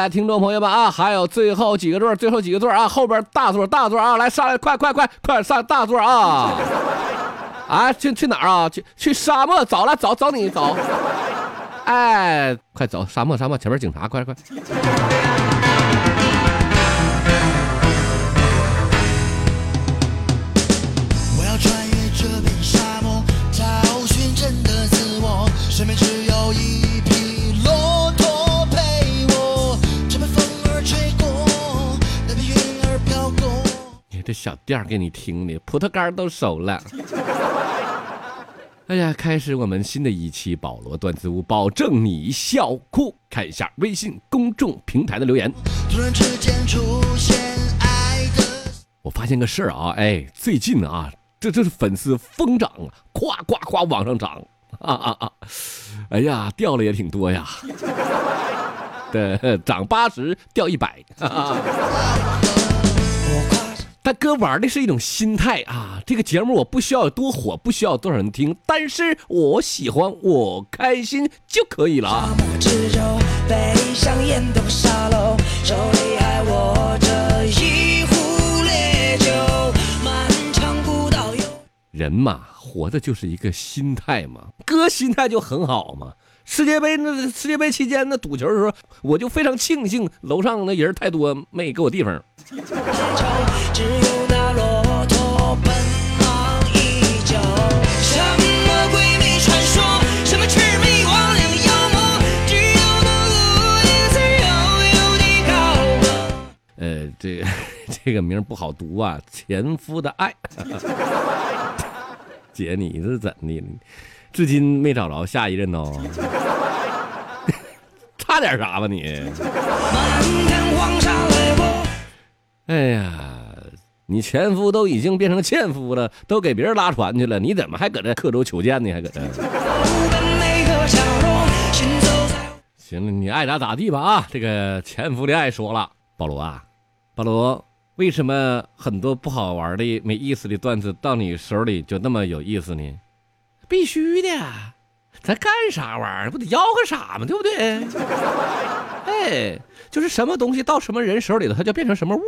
来，听众朋友们啊，还有最后几个座，最后几个座啊，后边大座大座啊，来上来，快快快快上大座啊！啊，去去哪儿啊？去去沙漠，走了，走走你找。哎，快走，沙漠沙漠，前面警察，快快。小调儿给你听的，葡萄干儿都熟了。哎呀，开始我们新的一期保罗段子屋，保证你笑哭。看一下微信公众平台的留言。突然之间出现爱的。我发现个事儿啊，哎，最近啊，这这是粉丝疯涨啊，夸夸夸往上涨啊啊啊！哎呀，掉了也挺多呀，对，涨八十掉一百，哈大哥玩的是一种心态啊，这个节目我不需要有多火，不需要多少人听，但是我喜欢，我开心就可以了啊。沙漠之舟，背上烟斗沙漏，手里还握着一壶烈酒，漫长古道有。人嘛，活的就是一个心态嘛，哥心态就很好嘛。世界杯那世界杯期间那赌球的时候，我就非常庆幸楼上那人太多，没给我地方。呃，这个 这个名不好读啊，前夫的爱。姐，你是怎的？至今没找着下一任哦。差点啥吧你？哎呀，你前夫都已经变成欠夫了，都给别人拉船去了，你怎么还搁这刻舟求剑呢？还搁这？行了，你爱咋咋地吧啊！这个前夫的爱说了，保罗啊，保罗，为什么很多不好玩的、没意思的段子到你手里就那么有意思呢？必须的，咱干啥玩意儿？不得吆喝啥吗？对不对？哎，就是什么东西到什么人手里头，它就变成什么物，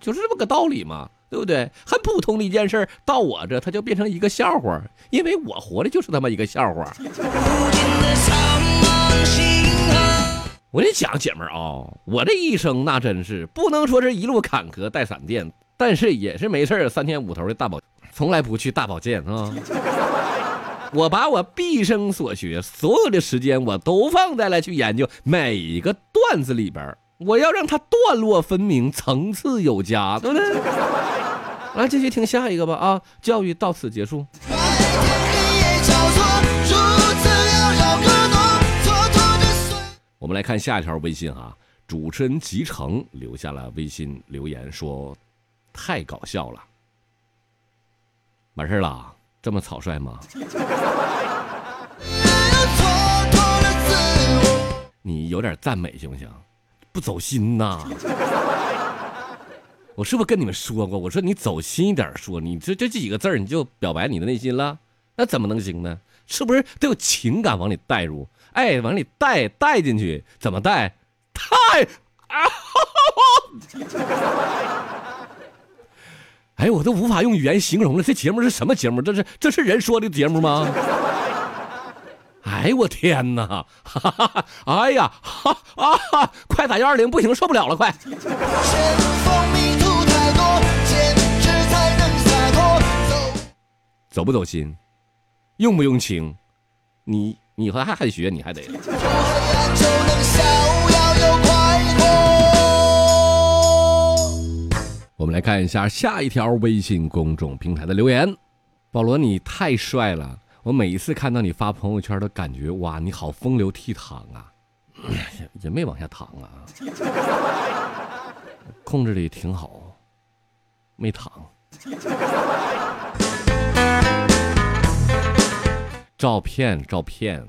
就是这么个道理嘛，对不对？很普通的一件事儿，到我这它就变成一个笑话，因为我活的就是他妈一个笑话。我跟你讲，姐们儿啊，我这一生那真是不能说是一路坎坷带闪电，但是也是没事儿三天五头的大保，从来不去大保健啊。我把我毕生所学，所有的时间我都放在了去研究每一个段子里边，我要让它段落分明，层次有加，对不对？来，继续听下一个吧啊！教育到此结束。我们来看下一条微信啊，主持人集成留下了微信留言说：“太搞笑了，完事儿了，这么草率吗？你有点赞美行不行？不走心呐！我是不是跟你们说过？我说你走心一点说，你这这几个字儿你就表白你的内心了，那怎么能行呢？是不是得有情感往里带入？哎，往里带带进去，怎么带？太啊！哎，我都无法用语言形容了。这节目是什么节目？这是这是人说的节目吗？哎我天哪！哈哈哈！哎呀，哈啊哈！快打幺二零，不行，受不了了，快！走。不走心，用不用情，你你以后还还得学，你还得。我们来看一下下一条微信公众平台的留言。保罗，你太帅了！我每一次看到你发朋友圈，都感觉哇，你好风流倜傥啊！也 也没往下淌啊，控制的也挺好，没躺。照片，照片，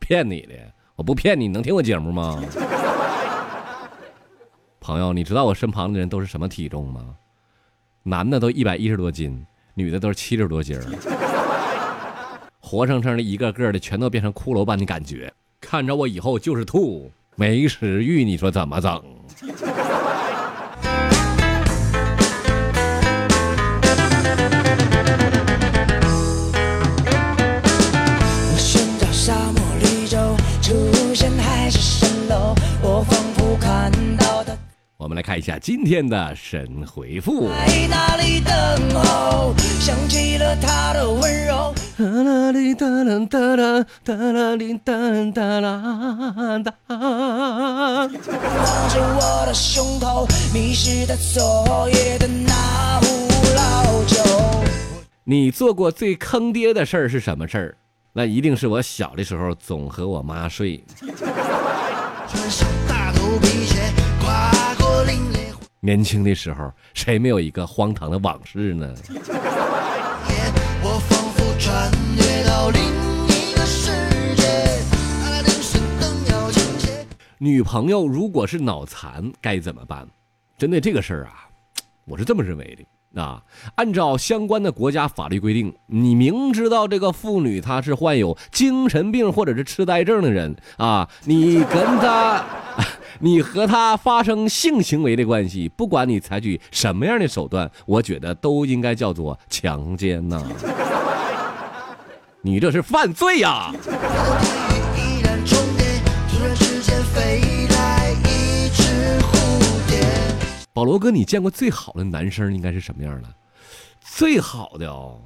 骗你的！我不骗你，你能听我节目吗？朋友，你知道我身旁的人都是什么体重吗？男的都一百一十多斤，女的都是七十多斤儿，活生生的一个个的全都变成骷髅般的感觉。看着我以后就是吐，没食欲，你说怎么整？我们来看一下今天的神回复。在那里等候，想起了他的温柔。哒啦哩哒啦哒啦哒啦哩哒哒啦哒。望着我的胸口，迷失在昨夜的那壶老酒。你做过最坑爹的事儿是什么事儿？那一定是我小的时候总和我妈睡。穿上大头皮鞋，跨过凛冽年轻的时候，谁没有一个荒唐的往事呢？女朋友如果是脑残该怎么办？针对这个事儿啊，我是这么认为的。啊，按照相关的国家法律规定，你明知道这个妇女她是患有精神病或者是痴呆症的人啊，你跟她，你和他发生性行为的关系，不管你采取什么样的手段，我觉得都应该叫做强奸呐、你这是犯罪呀、保罗哥，你见过最好的男生应该是什么样的？最好的哦，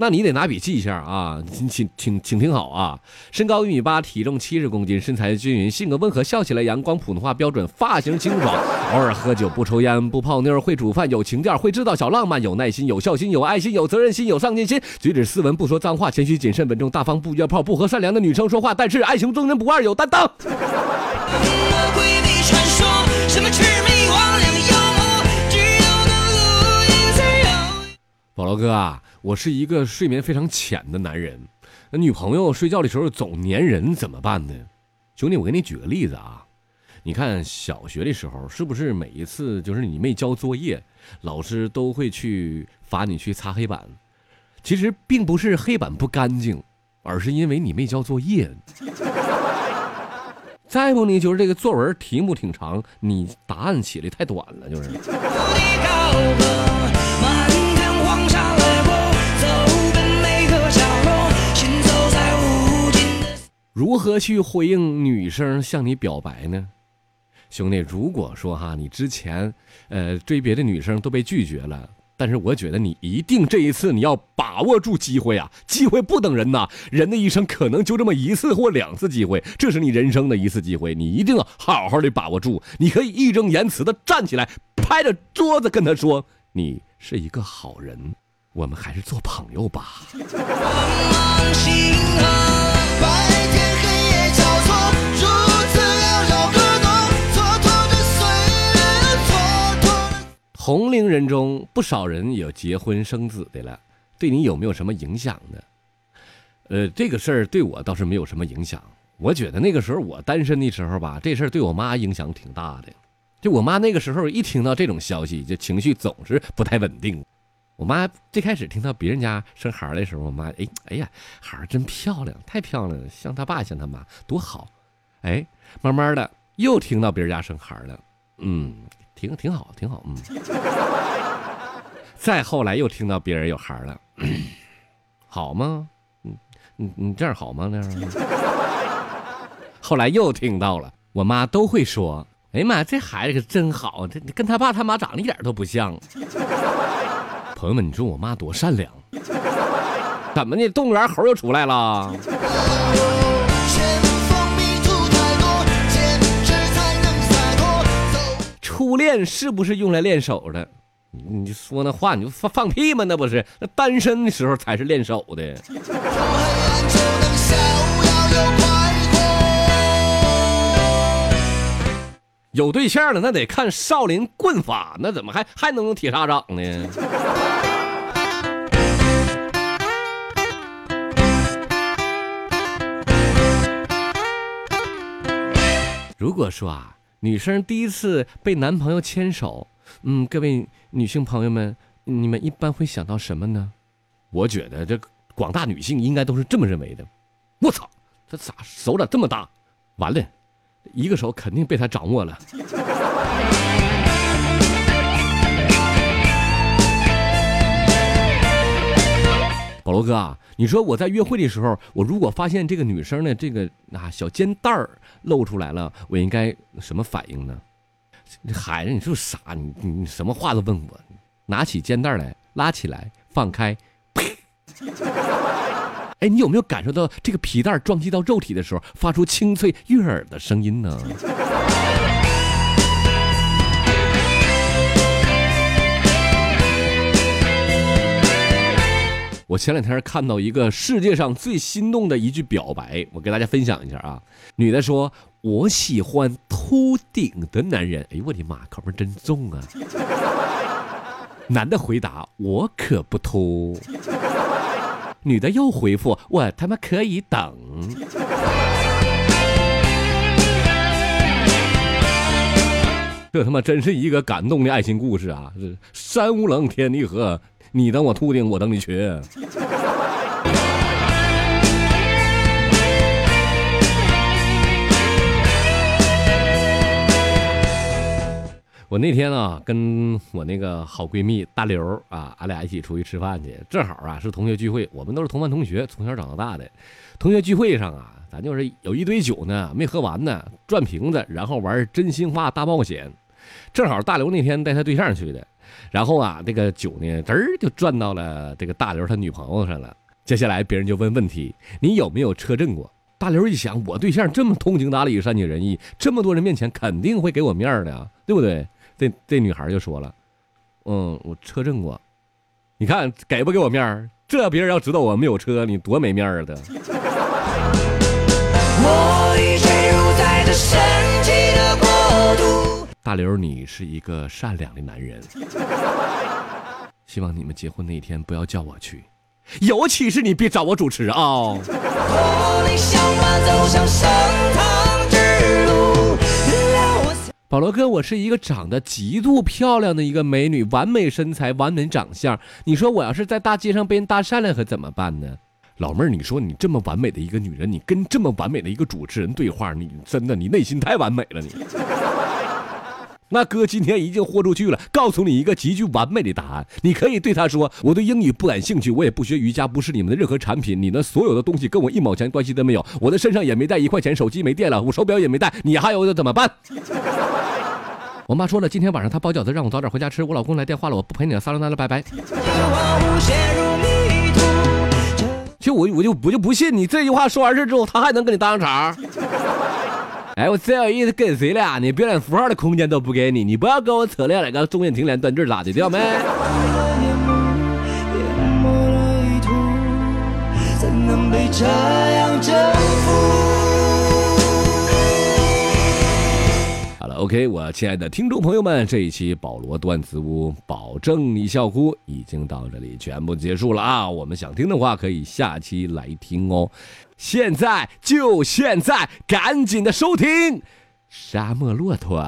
那你得拿笔记一下啊，请请请请听好啊！身高一米八，体重七十公斤，身材均匀，性格温和，笑起来阳光，普通话标准，发型清爽，偶尔喝酒，不抽烟，不泡妞，会煮饭，有情调，会制造小浪漫，有耐心，有孝心，有爱心，有责任心，有上进心，举止斯文，不说脏话，谦虚谨慎，稳重大方，不约炮，不和善良的女生说话，但是爱情忠贞不二，有担当。保罗哥啊，我是一个睡眠非常浅的男人，那女朋友睡觉的时候总粘人怎么办呢？兄弟，我给你举个例子啊，你看小学的时候，是不是每一次就是你没交作业，老师都会去罚你去擦黑板？其实并不是黑板不干净，而是因为你没交作业。再不呢，就是这个作文题目挺长，你答案写的太短了，就是。如何去回应女生向你表白呢？兄弟，如果说哈你之前呃追别的女生都被拒绝了，但是我觉得你一定这一次你要把握住机会啊！机会不等人呐，人的一生可能就这么一次或两次机会，这是你人生的一次机会，你一定要好好的把握住。你可以义正言辞的站起来，拍着桌子跟他说：“你是一个好人，我们还是做朋友吧。”同龄人中不少人有结婚生子的了，对你有没有什么影响呢？呃，这个事儿对我倒是没有什么影响。我觉得那个时候我单身的时候吧，这事儿对我妈影响挺大的。就我妈那个时候一听到这种消息，就情绪总是不太稳定。我妈最开始听到别人家生孩儿的时候，我妈哎哎呀，孩儿真漂亮，太漂亮了，像他爸像他妈，多好。哎，慢慢的又听到别人家生孩儿了，嗯，挺挺好，挺好，嗯。再后来又听到别人有孩儿了，好吗？嗯，你你这样好吗？那样。后来又听到了，我妈都会说：“哎呀妈，这孩子可真好，这跟他爸他妈长得一点都不像。”朋友们，你说我妈多善良？怎么的？动物园猴又出来了？初恋是不是用来练手的？你你说那话，你就放放屁吗？那不是，那单身的时候才是练手的。有对象了，那得看少林棍法，那怎么还还能用铁砂掌呢？如果说啊，女生第一次被男朋友牵手，嗯，各位女性朋友们，你们一般会想到什么呢？我觉得这广大女性应该都是这么认为的。我操，这咋手咋这么大？完了，一个手肯定被他掌握了。保罗哥啊，你说我在约会的时候，我如果发现这个女生呢，这个啊小肩带儿露出来了，我应该什么反应呢？这孩子，你是不是傻？你你你什么话都问我？拿起肩带来，拉起来，放开，哎，你有没有感受到这个皮带撞击到肉体的时候，发出清脆悦耳的声音呢？我前两天看到一个世界上最心动的一句表白，我给大家分享一下啊。女的说：“我喜欢秃顶的男人。”哎呦我的妈，口味真重啊！男的回答：“我可不秃。”女的又回复：“我他妈可以等。”这他妈真是一个感动的爱情故事啊！这山无棱，天地合。你等我秃顶，我等你瘸。我那天啊，跟我那个好闺蜜大刘啊，俺俩一起出去吃饭去，正好啊是同学聚会，我们都是同班同学，从小长到大的。同学聚会上啊，咱就是有一堆酒呢，没喝完呢，转瓶子，然后玩真心话大冒险。正好大刘那天带他对象去的。然后啊，这个酒呢，嘚儿就转到了这个大刘他女朋友上了。接下来别人就问问题：你有没有车震过？大刘一想，我对象这么通情达理、善解人意，这么多人面前肯定会给我面的呀，对不对？这这女孩就说了：“嗯，我车震过。你看给不给我面儿？这别人要知道我没有车，你多没面儿的。”我已坠入在这神奇的国度。大刘，你是一个善良的男人，希望你们结婚那天不要叫我去，尤其是你别找我主持啊。保罗哥，我是一个长得极度漂亮的一个美女，完美身材，完美长相。你说我要是在大街上被人搭讪了，可怎么办呢？老妹儿，你说你这么完美的一个女人，你跟这么完美的一个主持人对话，你真的你内心太完美了，你。那哥今天已经豁出去了，告诉你一个极具完美的答案。你可以对他说：“我对英语不感兴趣，我也不学瑜伽，不是你们的任何产品。你的所有的东西跟我一毛钱关系都没有。我的身上也没带一块钱，手机没电了，我手表也没带。你还有怎么办？”我妈说了，今天晚上她包饺子，让我早点回家吃。我老公来电话了，我不陪你了，撒了那了，拜拜。其实我我就我就不信你这句话说完事之后，他还能跟你搭上茬。哎，我真有意思跟谁了？你表演符号的空间都不给你，你不要跟我扯那那个中间停连断句咋的，掉没？好了，OK，我亲爱的听众朋友们，这一期保罗段子屋保证你笑哭已经到这里全部结束了啊！我们想听的话可以下期来听哦。现在就现在，赶紧的收听《沙漠骆驼》。